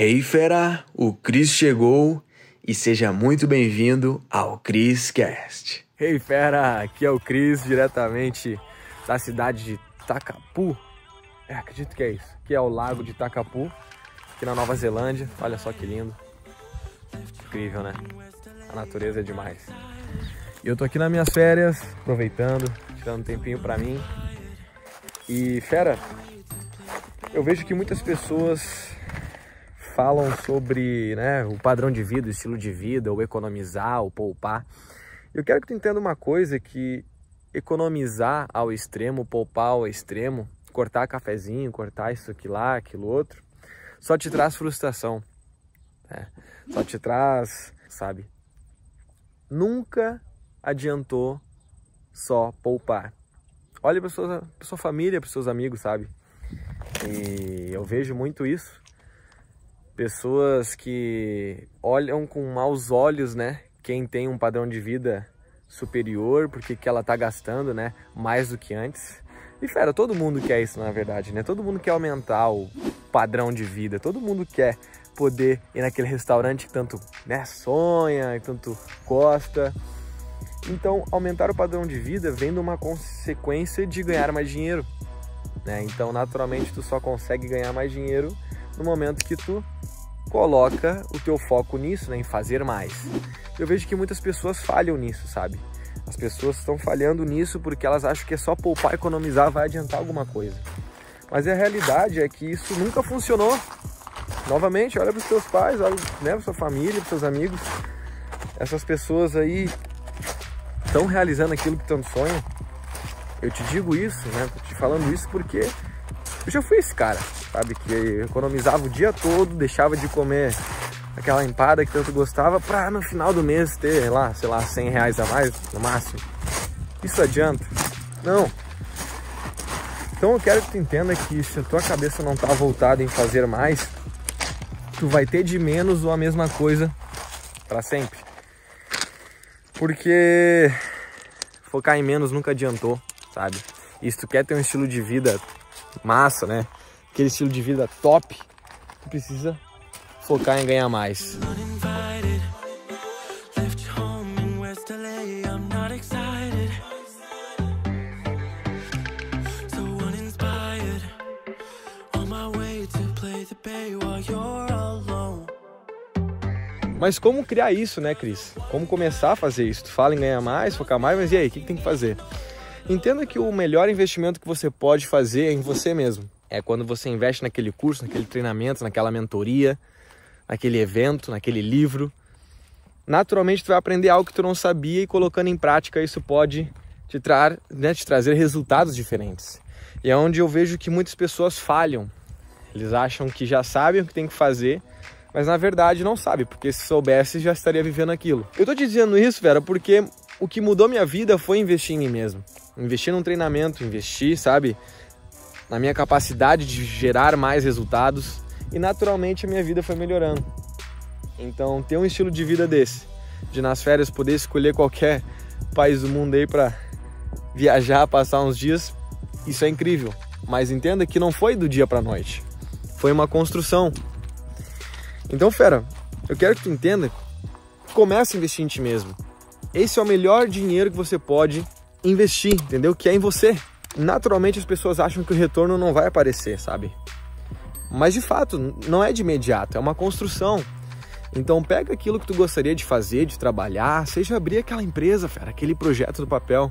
Hey fera, o Cris chegou e seja muito bem-vindo ao Cris Cast. Hey fera, aqui é o Cris diretamente da cidade de Takapu. É, acredito que é isso. Aqui é o lago de Takapu, aqui na Nova Zelândia. Olha só que lindo. Incrível, né? A natureza é demais. E eu tô aqui nas minhas férias, aproveitando, tirando um tempinho pra mim. E fera, eu vejo que muitas pessoas falam sobre né, o padrão de vida, o estilo de vida, o economizar, o poupar. Eu quero que tu entenda uma coisa, que economizar ao extremo, poupar ao extremo, cortar cafezinho, cortar isso aqui lá, aquilo outro, só te traz frustração. Né? Só te traz, sabe? Nunca adiantou só poupar. Olha para sua, sua família, para seus amigos, sabe? E eu vejo muito isso pessoas que olham com maus olhos, né? Quem tem um padrão de vida superior, porque que ela tá gastando, né? Mais do que antes. E fera, todo mundo quer isso na verdade, né? Todo mundo quer aumentar o padrão de vida, todo mundo quer poder ir naquele restaurante que tanto né, sonha, que tanto gosta. Então, aumentar o padrão de vida vem de uma consequência de ganhar mais dinheiro. Né? Então, naturalmente, tu só consegue ganhar mais dinheiro no momento que tu coloca o teu foco nisso, né, em fazer mais. Eu vejo que muitas pessoas falham nisso, sabe? As pessoas estão falhando nisso porque elas acham que é só poupar, economizar, vai adiantar alguma coisa. Mas a realidade é que isso nunca funcionou. Novamente, olha para os teus pais, olha né, para sua família, para seus amigos. Essas pessoas aí estão realizando aquilo que tanto sonham. Eu te digo isso, né? Tô te falando isso porque eu já fui esse cara sabe? Que economizava o dia todo, deixava de comer aquela empada que tanto gostava para no final do mês ter lá, sei lá, 100 reais a mais no máximo. Isso adianta? Não. Então eu quero que tu entenda que se a tua cabeça não tá voltada em fazer mais, tu vai ter de menos ou a mesma coisa para sempre. Porque focar em menos nunca adiantou, sabe? E se tu quer ter um estilo de vida massa, né? Aquele estilo de vida top, tu precisa focar em ganhar mais. Mas como criar isso, né, Cris? Como começar a fazer isso? Tu fala em ganhar mais, focar mais, mas e aí, o que, que tem que fazer? Entenda que o melhor investimento que você pode fazer é em você mesmo é quando você investe naquele curso, naquele treinamento, naquela mentoria, naquele evento, naquele livro. Naturalmente tu vai aprender algo que tu não sabia e colocando em prática isso pode te, tra né, te trazer resultados diferentes. E é onde eu vejo que muitas pessoas falham. Eles acham que já sabem o que tem que fazer, mas na verdade não sabem, porque se soubesse já estaria vivendo aquilo. Eu tô te dizendo isso, Vera, porque o que mudou minha vida foi investir em mim mesmo. Investir num treinamento, investir, sabe? Na minha capacidade de gerar mais resultados e naturalmente a minha vida foi melhorando. Então, ter um estilo de vida desse, de nas férias poder escolher qualquer país do mundo aí para viajar, passar uns dias, isso é incrível. Mas entenda que não foi do dia para noite. Foi uma construção. Então, fera, eu quero que tu entenda, comece a investir em ti mesmo. Esse é o melhor dinheiro que você pode investir, entendeu? Que é em você naturalmente as pessoas acham que o retorno não vai aparecer, sabe? Mas de fato, não é de imediato, é uma construção. Então pega aquilo que tu gostaria de fazer, de trabalhar, seja abrir aquela empresa, cara, aquele projeto do papel.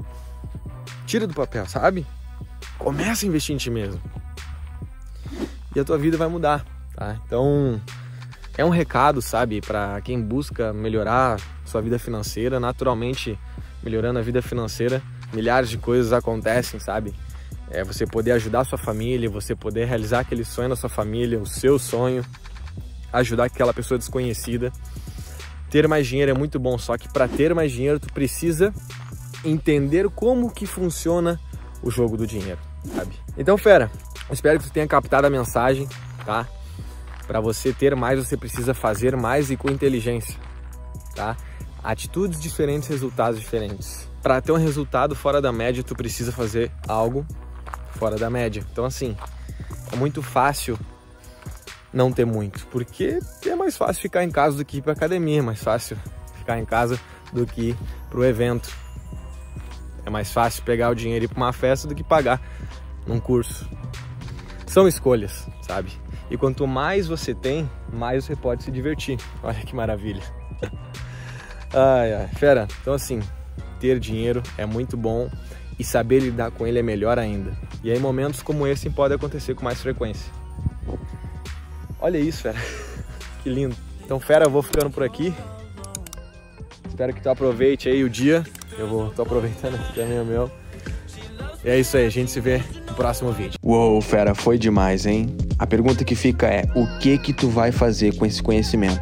Tira do papel, sabe? Começa a investir em ti mesmo. E a tua vida vai mudar, tá? Então, é um recado, sabe, para quem busca melhorar sua vida financeira, naturalmente melhorando a vida financeira, milhares de coisas acontecem, sabe? É você poder ajudar a sua família, você poder realizar aquele sonho da sua família, o seu sonho, ajudar aquela pessoa desconhecida. Ter mais dinheiro é muito bom, só que para ter mais dinheiro tu precisa entender como que funciona o jogo do dinheiro, sabe? Então, fera, espero que tu tenha captado a mensagem, tá? Para você ter mais, você precisa fazer mais e com inteligência, tá? Atitudes diferentes, resultados diferentes para ter um resultado fora da média, tu precisa fazer algo fora da média. Então, assim, é muito fácil não ter muito, porque é mais fácil ficar em casa do que ir para academia, é mais fácil ficar em casa do que ir para o evento. É mais fácil pegar o dinheiro e ir para uma festa do que pagar num curso. São escolhas, sabe? E quanto mais você tem, mais você pode se divertir. Olha que maravilha. Ai, ai, fera. Então assim, ter dinheiro é muito bom e saber lidar com ele é melhor ainda. E aí momentos como esse podem acontecer com mais frequência. Olha isso, fera. que lindo. Então, fera, eu vou ficando por aqui. Espero que tu aproveite aí o dia. Eu vou, tô aproveitando aqui também o meu. E é isso aí, a gente se vê no próximo vídeo. Uou, fera, foi demais, hein? A pergunta que fica é: o que que tu vai fazer com esse conhecimento?